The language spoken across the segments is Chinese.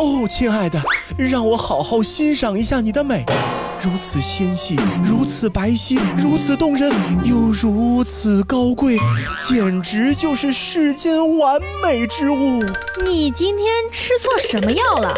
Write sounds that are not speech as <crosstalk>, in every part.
哦，亲爱的，让我好好欣赏一下你的美，如此纤细，如此白皙，如此动人，又如此高贵，简直就是世间完美之物。你今天吃错什么药了？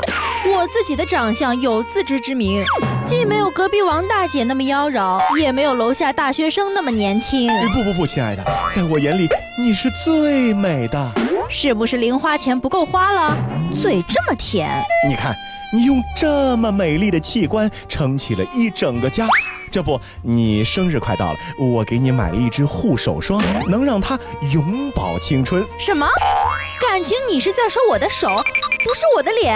我自己的长相有自知之明，既没有隔壁王大姐那么妖娆，也没有楼下大学生那么年轻。不不不，亲爱的，在我眼里你是最美的。是不是零花钱不够花了？嘴这么甜，你看，你用这么美丽的器官撑起了一整个家。这不，你生日快到了，我给你买了一支护手霜，能让它永葆青春。什么？感情你是在说我的手，不是我的脸？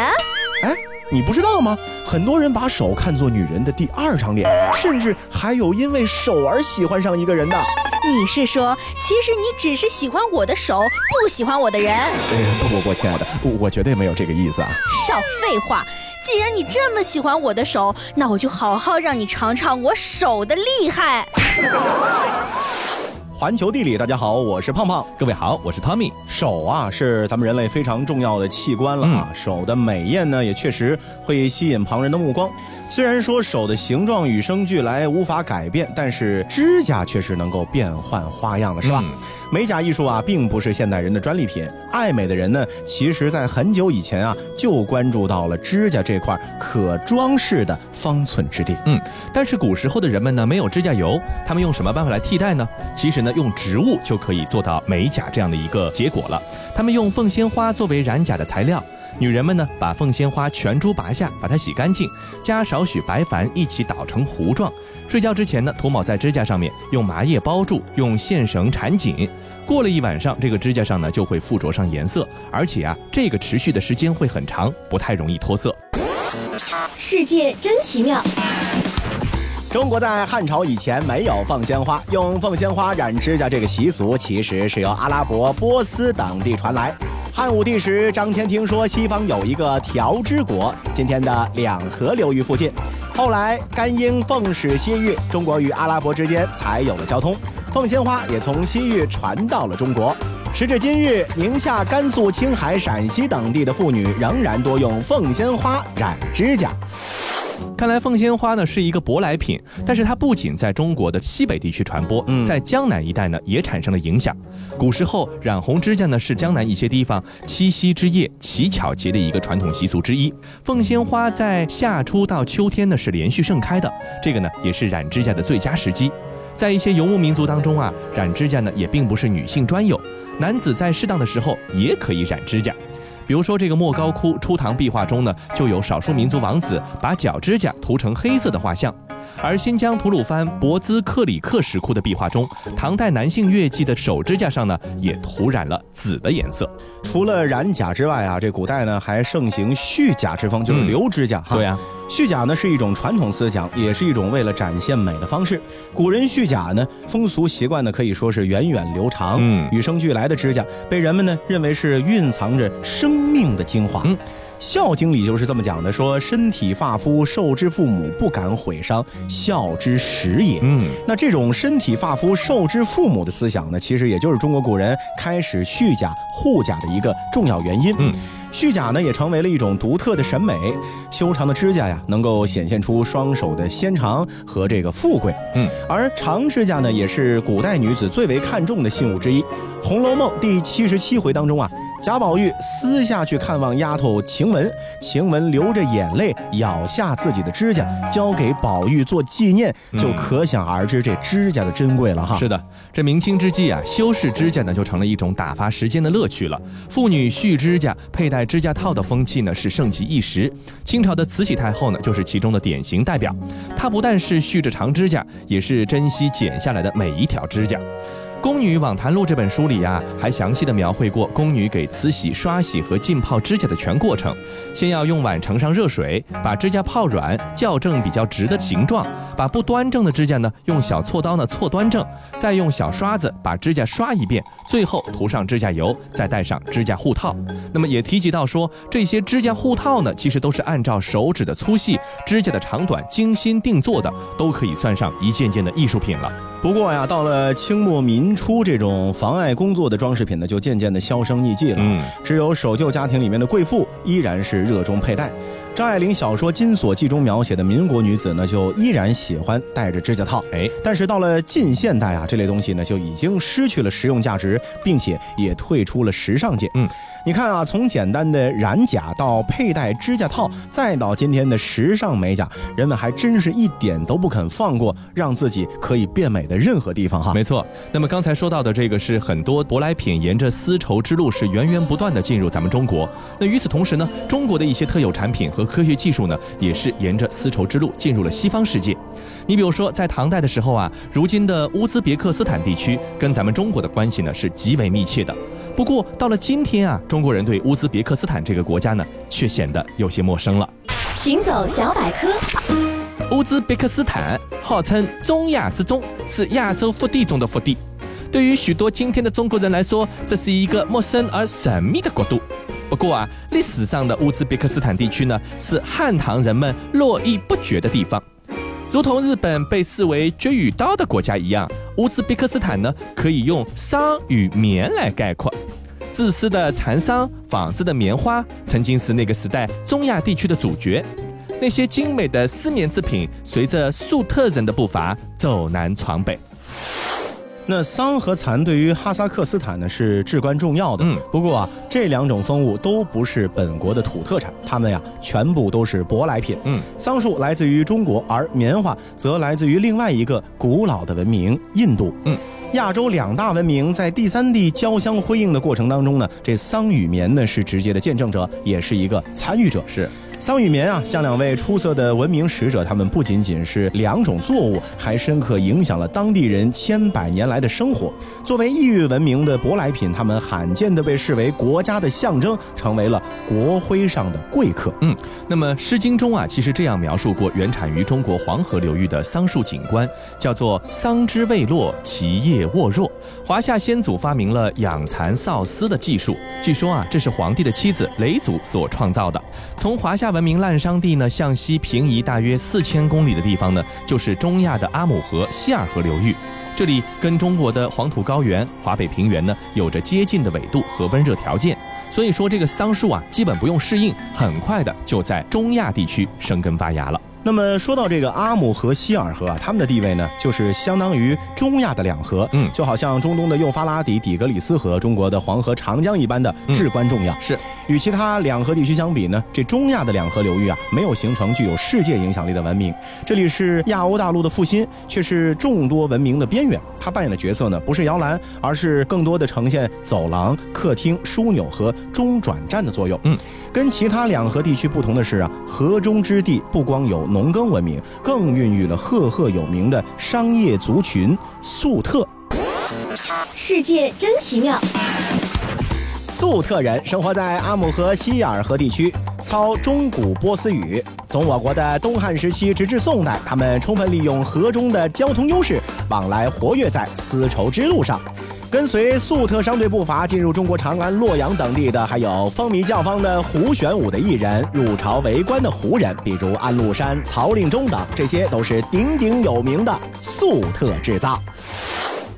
哎，你不知道吗？很多人把手看作女人的第二张脸，甚至还有因为手而喜欢上一个人的。你是说，其实你只是喜欢我的手，不喜欢我的人？呃，不不不，亲爱的，我绝对没有这个意思啊！少废话！既然你这么喜欢我的手，那我就好好让你尝尝我手的厉害。<laughs> 环球地理，大家好，我是胖胖。各位好，我是 Tommy。手啊，是咱们人类非常重要的器官了啊。手的美艳呢，也确实会吸引旁人的目光。虽然说手的形状与生俱来无法改变，但是指甲却是能够变换花样的，是吧？美甲艺术啊，并不是现代人的专利品。爱美的人呢，其实在很久以前啊，就关注到了指甲这块可装饰的方寸之地。嗯，但是古时候的人们呢，没有指甲油，他们用什么办法来替代呢？其实呢，用植物就可以做到美甲这样的一个结果了。他们用凤仙花作为染甲的材料。女人们呢，把凤仙花全株拔下，把它洗干净，加少许白矾一起捣成糊状。睡觉之前呢，涂抹在指甲上面，用麻叶包住，用线绳缠紧。过了一晚上，这个指甲上呢就会附着上颜色，而且啊，这个持续的时间会很长，不太容易脱色。世界真奇妙。中国在汉朝以前没有凤仙花，用凤仙花染指甲这个习俗其实是由阿拉伯、波斯等地传来。汉武帝时，张骞听说西方有一个条支国，今天的两河流域附近。后来甘英奉使西域，中国与阿拉伯之间才有了交通，凤仙花也从西域传到了中国。时至今日，宁夏、甘肃、青海、陕西等地的妇女仍然多用凤仙花染指甲。看来凤仙花呢是一个舶来品，但是它不仅在中国的西北地区传播，在江南一带呢也产生了影响。古时候染红指甲呢是江南一些地方七夕之夜乞巧节的一个传统习俗之一。凤仙花在夏初到秋天呢是连续盛开的，这个呢也是染指甲的最佳时机。在一些游牧民族当中啊，染指甲呢也并不是女性专有，男子在适当的时候也可以染指甲。比如说，这个莫高窟初唐壁画中呢，就有少数民族王子把脚指甲涂成黑色的画像；而新疆吐鲁番博兹克里克石窟的壁画中，唐代男性乐伎的手指甲上呢，也涂染了紫的颜色。除了染甲之外啊，这古代呢还盛行蓄甲之风，就是留指甲。对呀。蓄甲呢是一种传统思想，也是一种为了展现美的方式。古人蓄甲呢，风俗习惯呢可以说是源远流长。嗯，与生俱来的指甲被人们呢认为是蕴藏着生命的精华。嗯。《孝经》里就是这么讲的，说身体发肤受之父母，不敢毁伤，孝之始也。嗯，那这种身体发肤受之父母的思想呢，其实也就是中国古人开始续甲护甲的一个重要原因。嗯，续甲呢也成为了一种独特的审美，修长的指甲呀，能够显现出双手的纤长和这个富贵。嗯，而长指甲呢，也是古代女子最为看重的信物之一。《红楼梦》第七十七回当中啊。贾宝玉私下去看望丫头晴雯，晴雯流着眼泪咬下自己的指甲，交给宝玉做纪念，就可想而知这指甲的珍贵了哈。是的，这明清之际啊，修饰指甲呢就成了一种打发时间的乐趣了。妇女续指甲、佩戴指甲套的风气呢是盛极一时。清朝的慈禧太后呢就是其中的典型代表，她不但是续着长指甲，也是珍惜剪下来的每一条指甲。《宫女网谈录》这本书里呀，还详细的描绘过宫女给慈禧刷洗和浸泡指甲的全过程。先要用碗盛上热水，把指甲泡软，校正比较直的形状；把不端正的指甲呢，用小锉刀呢锉端正，再用小刷子把指甲刷一遍，最后涂上指甲油，再戴上指甲护套。那么也提及到说，这些指甲护套呢，其实都是按照手指的粗细、指甲的长短精心定做的，都可以算上一件件的艺术品了。不过呀，到了清末民明初这种妨碍工作的装饰品呢，就渐渐的销声匿迹了。嗯，只有守旧家庭里面的贵妇依然是热衷佩戴。张爱玲小说《金锁记》中描写的民国女子呢，就依然喜欢戴着指甲套。哎，但是到了近现代啊，这类东西呢就已经失去了实用价值，并且也退出了时尚界。嗯，你看啊，从简单的染甲到佩戴指甲套，再到今天的时尚美甲，人们还真是一点都不肯放过让自己可以变美的任何地方哈。没错，那么刚才说到的这个是很多舶来品沿着丝绸之路是源源不断的进入咱们中国。那与此同时呢，中国的一些特有产品和科学技术呢，也是沿着丝绸之路进入了西方世界。你比如说，在唐代的时候啊，如今的乌兹别克斯坦地区跟咱们中国的关系呢是极为密切的。不过到了今天啊，中国人对乌兹别克斯坦这个国家呢，却显得有些陌生了。行走小百科，乌兹别克斯坦号称中亚之中，是亚洲腹地中的腹地。对于许多今天的中国人来说，这是一个陌生而神秘的国度。不过啊，历史上的乌兹别克斯坦地区呢，是汉唐人们络绎不绝的地方。如同日本被视为绝与刀的国家一样，乌兹别克斯坦呢，可以用桑与棉来概括。自私的蚕桑、纺织的棉花，曾经是那个时代中亚地区的主角。那些精美的丝棉制品，随着粟特人的步伐走南闯北。那桑和蚕对于哈萨克斯坦呢是至关重要的。嗯，不过啊，这两种风物都不是本国的土特产，它们呀全部都是舶来品。嗯，桑树来自于中国，而棉花则来自于另外一个古老的文明——印度。嗯，亚洲两大文明在第三地交相辉映的过程当中呢，这桑与棉呢是直接的见证者，也是一个参与者。是。桑与棉啊，像两位出色的文明使者，他们不仅仅是两种作物，还深刻影响了当地人千百年来的生活。作为异域文明的舶来品，他们罕见地被视为国家的象征，成为了国徽上的贵客。嗯，那么《诗经》中啊，其实这样描述过原产于中国黄河流域的桑树景观，叫做“桑枝未落，其叶沃若”。华夏先祖发明了养蚕缫丝的技术，据说啊，这是皇帝的妻子嫘祖所创造的。从华夏文明滥伤地呢向西平移大约四千公里的地方呢，就是中亚的阿姆河、希尔河流域。这里跟中国的黄土高原、华北平原呢有着接近的纬度和温热条件，所以说这个桑树啊，基本不用适应，很快的就在中亚地区生根发芽了。那么说到这个阿姆河、希尔河啊，他们的地位呢，就是相当于中亚的两河，嗯，就好像中东的幼发拉底、底格里斯河、中国的黄河、长江一般的至关重要。是与其他两河地区相比呢，这中亚的两河流域啊，没有形成具有世界影响力的文明。这里是亚欧大陆的复兴，却是众多文明的边缘。它扮演的角色呢，不是摇篮，而是更多的呈现走廊、客厅、枢纽和中转站的作用。嗯，跟其他两河地区不同的是啊，河中之地不光有。农耕文明更孕育了赫赫有名的商业族群粟特。世界真奇妙！粟特人生活在阿姆河、希尔河地区，操中古波斯语。从我国的东汉时期直至宋代，他们充分利用河中的交通优势，往来活跃在丝绸之路上。跟随粟特商队步伐进入中国长安、洛阳等地的，还有风靡教坊的胡玄武的艺人，入朝为官的胡人，比如安禄山、曹令忠等，这些都是鼎鼎有名的粟特制造。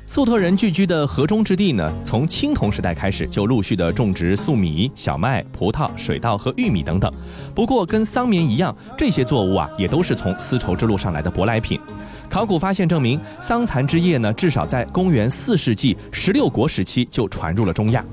粟特人聚居的河中之地呢，从青铜时代开始就陆续的种植粟米、小麦、葡萄、水稻和玉米等等。不过跟桑棉一样，这些作物啊，也都是从丝绸之路上来的舶来品。考古发现证明，桑蚕之叶呢，至少在公元四世纪十六国时期就传入了中亚。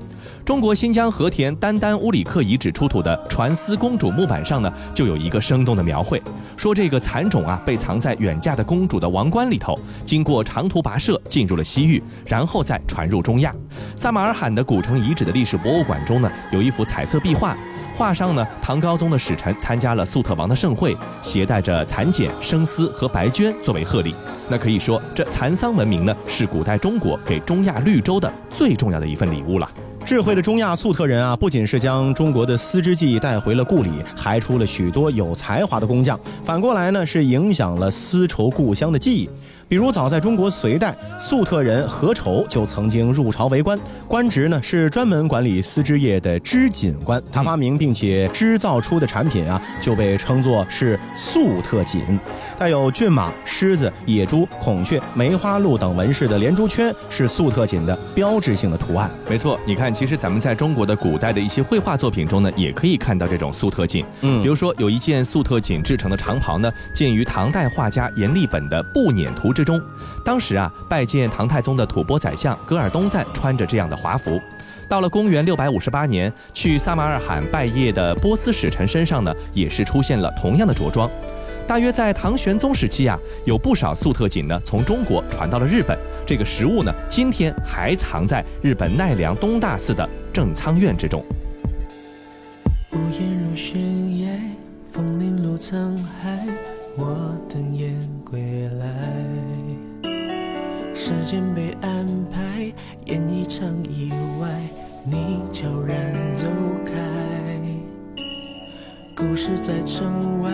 中国新疆和田丹丹乌里克遗址出土的传丝公主木板上呢，就有一个生动的描绘，说这个蚕种啊，被藏在远嫁的公主的王冠里头，经过长途跋涉进入了西域，然后再传入中亚。撒马尔罕的古城遗址的历史博物馆中呢，有一幅彩色壁画。画上呢，唐高宗的使臣参加了粟特王的盛会，携带着蚕茧、生丝和白绢作为贺礼。那可以说，这蚕桑文明呢，是古代中国给中亚绿洲的最重要的一份礼物了。智慧的中亚粟特人啊，不仅是将中国的丝织技艺带回了故里，还出了许多有才华的工匠。反过来呢，是影响了丝绸故乡的记忆。比如早在中国隋代，粟特人何愁就曾经入朝为官，官职呢是专门管理丝织业的织锦官。他发明并且织造出的产品啊，就被称作是粟特锦。带有骏马、狮子、野猪、孔雀、梅花鹿等纹饰的连珠圈是粟特锦的标志性的图案。没错，你看，其实咱们在中国的古代的一些绘画作品中呢，也可以看到这种粟特锦。嗯，比如说有一件粟特锦制成的长袍呢，见于唐代画家阎立本的《步辇图》之中。当时啊，拜见唐太宗的吐蕃宰相噶尔东赞穿着这样的华服。到了公元六百五十八年，去撒马尔罕拜谒的波斯使臣身上呢，也是出现了同样的着装。大约在唐玄宗时期啊，有不少粟特锦呢从中国传到了日本。这个实物呢，今天还藏在日本奈良东大寺的正仓院之中。屋檐如悬崖，风铃落沧海，我等雁归来。时间被安排，演一场意外，你悄然走开。故事在城外。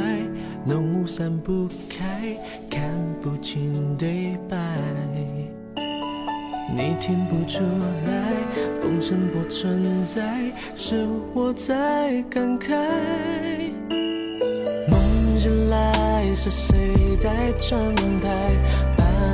浓雾散不开，看不清对白。你听不出来，风声不存在，是我在感慨。梦醒来，是谁在窗台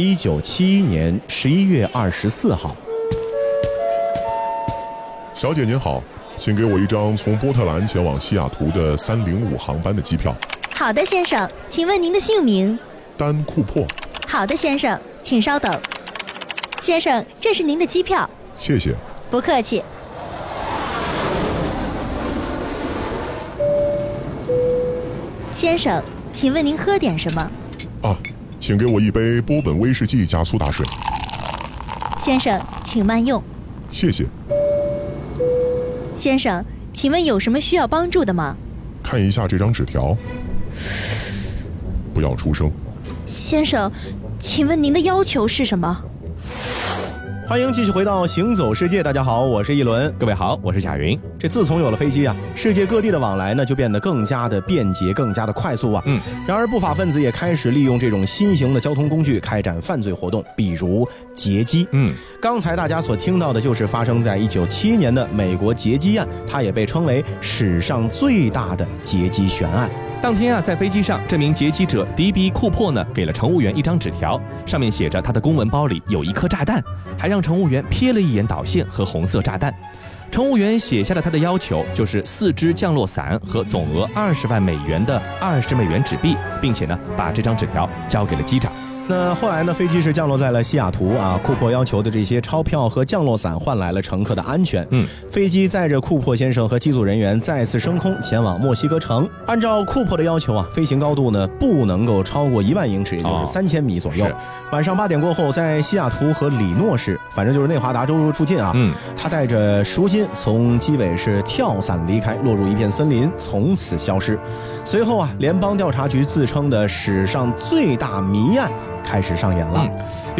一九七一年十一月二十四号，小姐您好，请给我一张从波特兰前往西雅图的三零五航班的机票。好的，先生，请问您的姓名？丹库珀。好的，先生，请稍等。先生，这是您的机票。谢谢。不客气。先生，请问您喝点什么？啊，请给我一杯波本威士忌加苏打水。先生，请慢用。谢谢。先生，请问有什么需要帮助的吗？看一下这张纸条。不要出声。先生，请问您的要求是什么？欢迎继续回到《行走世界》，大家好，我是一轮，各位好，我是贾云。这自从有了飞机啊，世界各地的往来呢就变得更加的便捷，更加的快速啊。嗯。然而不法分子也开始利用这种新型的交通工具开展犯罪活动，比如劫机。嗯。刚才大家所听到的就是发生在一九七一年的美国劫机案，它也被称为史上最大的劫机悬案。当天啊，在飞机上，这名劫机者迪比库珀呢，给了乘务员一张纸条，上面写着他的公文包里有一颗炸弹，还让乘务员瞥了一眼导线和红色炸弹。乘务员写下了他的要求，就是四支降落伞和总额二十万美元的二十美元纸币，并且呢，把这张纸条交给了机长。那后来呢，飞机是降落在了西雅图啊。库珀要求的这些钞票和降落伞换来了乘客的安全。嗯，飞机载着库珀先生和机组人员再次升空，前往墨西哥城。按照库珀的要求啊，飞行高度呢不能够超过一万英尺，也就是三千米左右。晚上八点过后，在西雅图和里诺市，反正就是内华达州附近啊。嗯，他带着赎金从机尾是跳伞离开，落入一片森林，从此消失。随后啊，联邦调查局自称的史上最大谜案。开始上演了。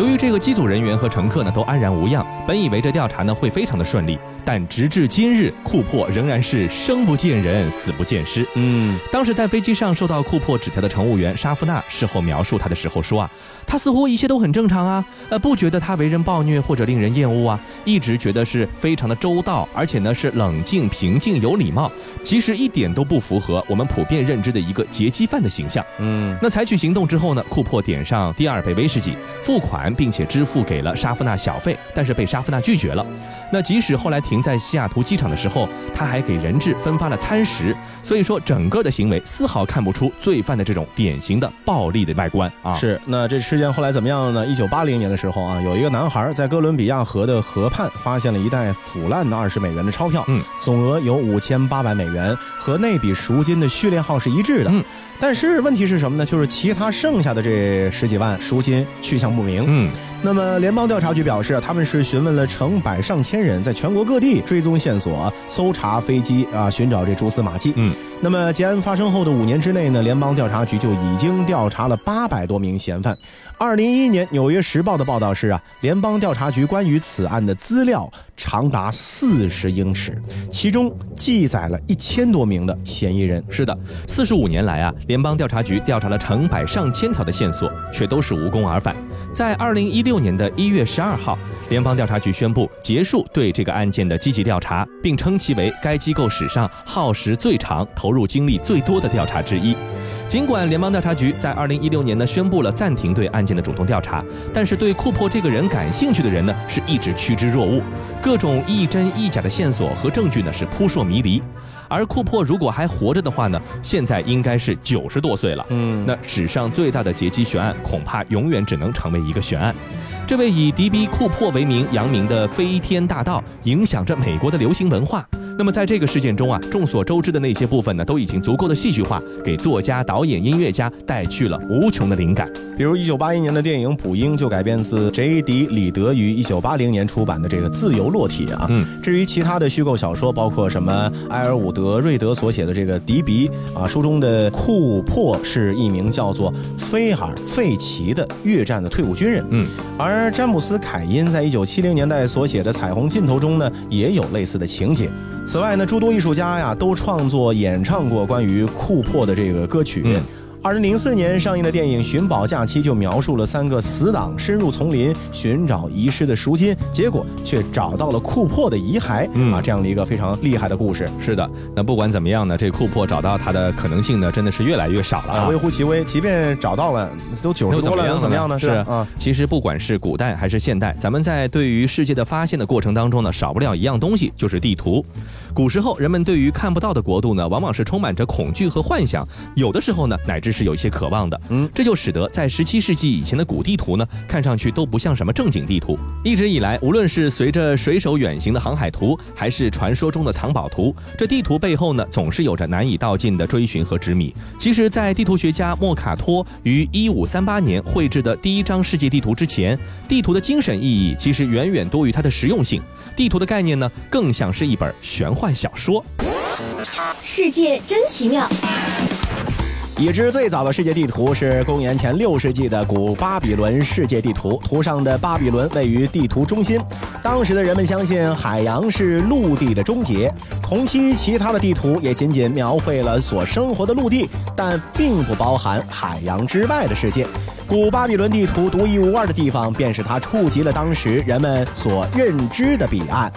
由于这个机组人员和乘客呢都安然无恙，本以为这调查呢会非常的顺利，但直至今日，库珀仍然是生不见人，死不见尸。嗯，当时在飞机上收到库珀纸条的乘务员沙夫纳事后描述他的时候说啊，他似乎一切都很正常啊，呃，不觉得他为人暴虐或者令人厌恶啊，一直觉得是非常的周到，而且呢是冷静平静有礼貌，其实一点都不符合我们普遍认知的一个劫机犯的形象。嗯，那采取行动之后呢，库珀点上第二杯威士忌，付款。并且支付给了沙夫纳小费，但是被沙夫纳拒绝了。那即使后来停在西雅图机场的时候，他还给人质分发了餐食。所以说，整个的行为丝毫看不出罪犯的这种典型的暴力的外观啊。是。那这事件后来怎么样了呢？一九八零年的时候啊，有一个男孩在哥伦比亚河的河畔发现了一袋腐烂的二十美元的钞票，嗯，总额有五千八百美元，和那笔赎金的序列号是一致的。嗯。但是问题是什么呢？就是其他剩下的这十几万赎金去向不明。嗯，那么联邦调查局表示，他们是询问了成百上千人，在全国各地追踪线索，搜查飞机啊，寻找这蛛丝马迹。嗯。那么，劫案发生后的五年之内呢，联邦调查局就已经调查了八百多名嫌犯。二零一一年，《纽约时报》的报道是啊，联邦调查局关于此案的资料长达四十英尺，其中记载了一千多名的嫌疑人。是的，四十五年来啊，联邦调查局调查了成百上千条的线索，却都是无功而返。在二零一六年的一月十二号。联邦调查局宣布结束对这个案件的积极调查，并称其为该机构史上耗时最长、投入精力最多的调查之一。尽管联邦调查局在二零一六年呢宣布了暂停对案件的主动调查，但是对库珀这个人感兴趣的人呢是一直趋之若鹜，各种亦真亦假的线索和证据呢是扑朔迷离。而库珀如果还活着的话呢，现在应该是九十多岁了。嗯，那史上最大的劫机悬案恐怕永远只能成为一个悬案。这位以迪比·库珀为名扬名的飞天大盗，影响着美国的流行文化。那么在这个事件中啊，众所周知的那些部分呢，都已经足够的戏剧化，给作家、导演、音乐家带去了无穷的灵感。比如，一九八一年的电影《捕鹰》就改编自 J.D. 李德于一九八零年出版的这个《自由落体》啊。嗯。至于其他的虚构小说，包括什么埃尔伍德·瑞德所写的这个《迪比》啊，书中的库珀是一名叫做菲尔费奇的越战的退伍军人。嗯。而詹姆斯·凯因在一九七零年代所写的《彩虹尽头》中呢，也有类似的情节。此外呢，诸多艺术家呀都创作演唱过关于库珀的这个歌曲。二零零四年上映的电影《寻宝假期》就描述了三个死党 <laughs> 深入丛林寻找遗失的赎金，结果却找到了库珀的遗骸啊，这样的一个非常厉害的故事。是的，那不管怎么样呢，这库珀找到他的可能性呢，真的是越来越少了啊，微乎其微。即便找到了，都九十多了，能怎么样呢？是啊，其实不管是古代还是现代，咱们在对于世界的发现的过程当中呢，少不了一样东西，就是地图。古时候，人们对于看不到的国度呢，往往是充满着恐惧和幻想，有的时候呢，乃至是有一些渴望的。嗯，这就使得在十七世纪以前的古地图呢，看上去都不像什么正经地图。一直以来，无论是随着水手远行的航海图，还是传说中的藏宝图，这地图背后呢，总是有着难以道尽的追寻和执迷。其实，在地图学家莫卡托于一五三八年绘制的第一张世界地图之前，地图的精神意义其实远远多于它的实用性。地图的概念呢，更像是一本玄幻小说。世界真奇妙。已知最早的世界地图是公元前六世纪的古巴比伦世界地图，图上的巴比伦位于地图中心。当时的人们相信海洋是陆地的终结。同期其他的地图也仅仅描绘了所生活的陆地，但并不包含海洋之外的世界。古巴比伦地图独一无二的地方，便是它触及了当时人们所认知的彼岸。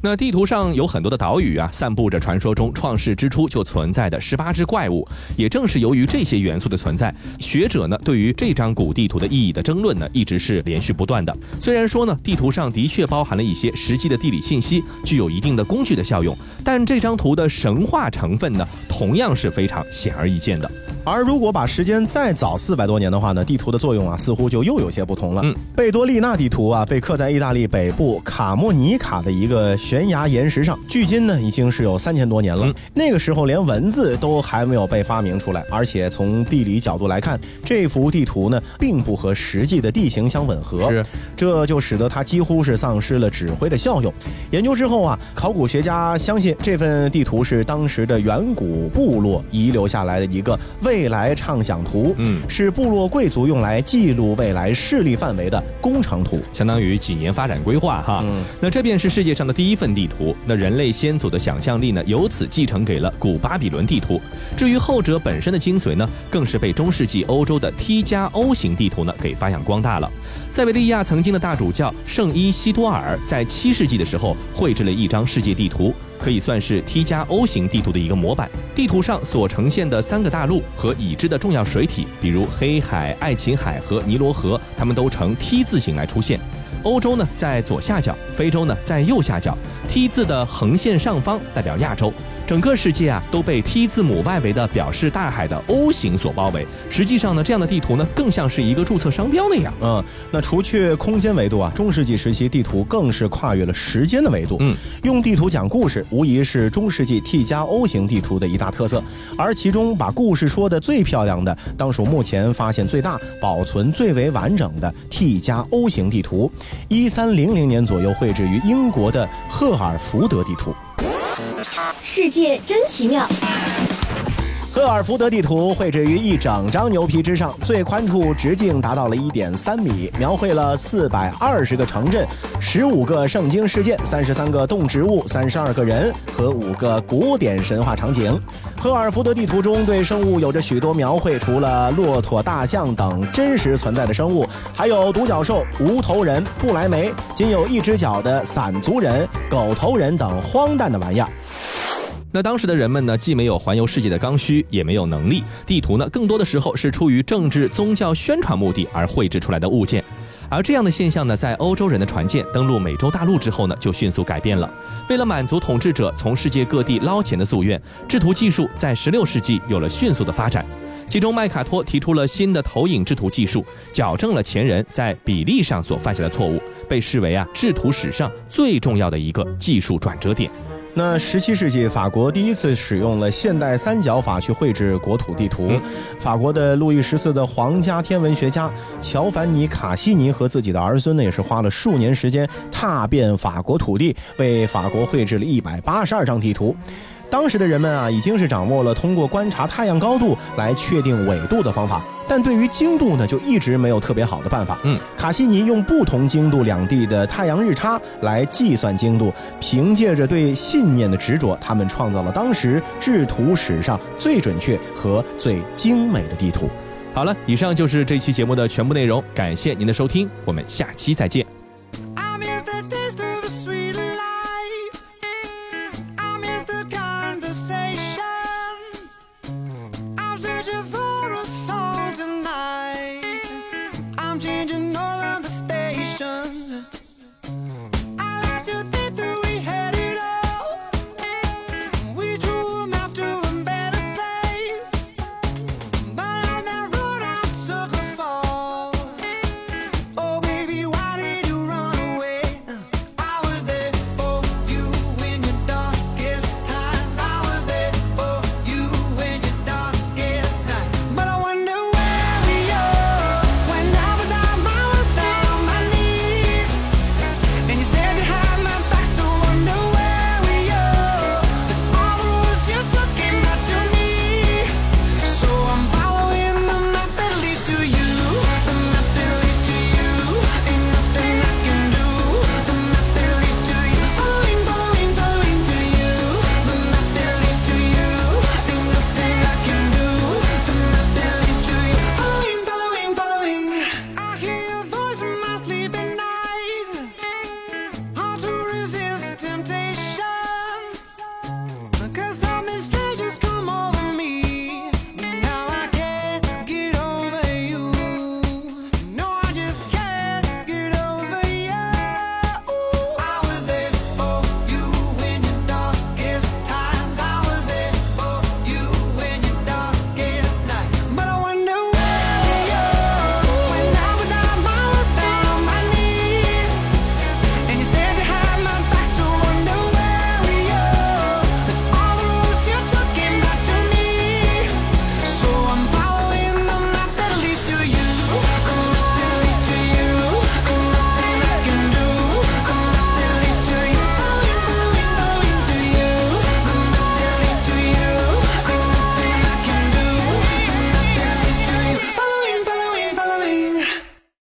那地图上有很多的岛屿啊，散布着传说中创世之初就存在的十八只怪物。也正是由于这些元素的存在，学者呢对于这张古地图的意义的争论呢，一直是连续不断的。虽然说呢，地图上的确包含了一些实际的地理信息，具有一定的工具的效用，但这张图的神话成分呢，同样是非常显而易见的。而如果把时间再早四百多年的话呢，地图的作用啊，似乎就又有些不同了。嗯，贝多利纳地图啊，被刻在意大利北部卡莫尼卡的一个悬崖岩石上，距今呢已经是有三千多年了。那个时候连文字都还没有被发明出来，而且从地理角度来看，这幅地图呢并不和实际的地形相吻合，是，这就使得它几乎是丧失了指挥的效用。研究之后啊，考古学家相信这份地图是当时的远古部落遗留下来的一个未。来畅想图，嗯，是部落贵族用来记录未来势力范围的工程图，相当于几年发展规划哈。嗯，那这便是世界上的第一份地图。那人类先祖的想象力呢，由此继承给了古巴比伦地图。至于后者本身的精髓呢，更是被中世纪欧洲的 T 加 O 型地图呢给发扬光大了。塞维利亚曾经的大主教圣伊西多尔在七世纪的时候绘制了一张世界地图。可以算是 T 加 O 型地图的一个模板。地图上所呈现的三个大陆和已知的重要水体，比如黑海、爱琴海和尼罗河，它们都呈 T 字形来出现。欧洲呢在左下角，非洲呢在右下角。T 字的横线上方代表亚洲。整个世界啊都被 T 字母外围的表示大海的 O 型所包围。实际上呢，这样的地图呢更像是一个注册商标那样。嗯，那除去空间维度啊，中世纪时期地图更是跨越了时间的维度。嗯，用地图讲故事，无疑是中世纪 T 加 O 型地图的一大特色。而其中把故事说的最漂亮的，当属目前发现最大、保存最为完整的 T 加 O 型地图，一三零零年左右绘制于英国的赫尔福德地图。世界真奇妙。赫尔福德地图绘制于一整张牛皮之上，最宽处直径达到了一点三米，描绘了四百二十个城镇、十五个圣经事件、三十三个动植物、三十二个人和五个古典神话场景。赫尔福德地图中对生物有着许多描绘，除了骆驼、大象等真实存在的生物，还有独角兽、无头人、不来梅、仅有一只脚的散族人、狗头人等荒诞的玩意儿。那当时的人们呢，既没有环游世界的刚需，也没有能力。地图呢，更多的时候是出于政治、宗教宣传目的而绘制出来的物件。而这样的现象呢，在欧洲人的船舰登陆美洲大陆之后呢，就迅速改变了。为了满足统治者从世界各地捞钱的夙愿，制图技术在16世纪有了迅速的发展。其中，麦卡托提出了新的投影制图技术，矫正了前人在比例上所犯下的错误，被视为啊制图史上最重要的一个技术转折点。那十七世纪，法国第一次使用了现代三角法去绘制国土地图。法国的路易十四的皇家天文学家乔凡尼·卡西尼和自己的儿孙呢，也是花了数年时间，踏遍法国土地，为法国绘制了一百八十二张地图。当时的人们啊，已经是掌握了通过观察太阳高度来确定纬度的方法，但对于经度呢，就一直没有特别好的办法。嗯，卡西尼用不同经度两地的太阳日差来计算经度，凭借着对信念的执着，他们创造了当时制图史上最准确和最精美的地图。好了，以上就是这期节目的全部内容，感谢您的收听，我们下期再见。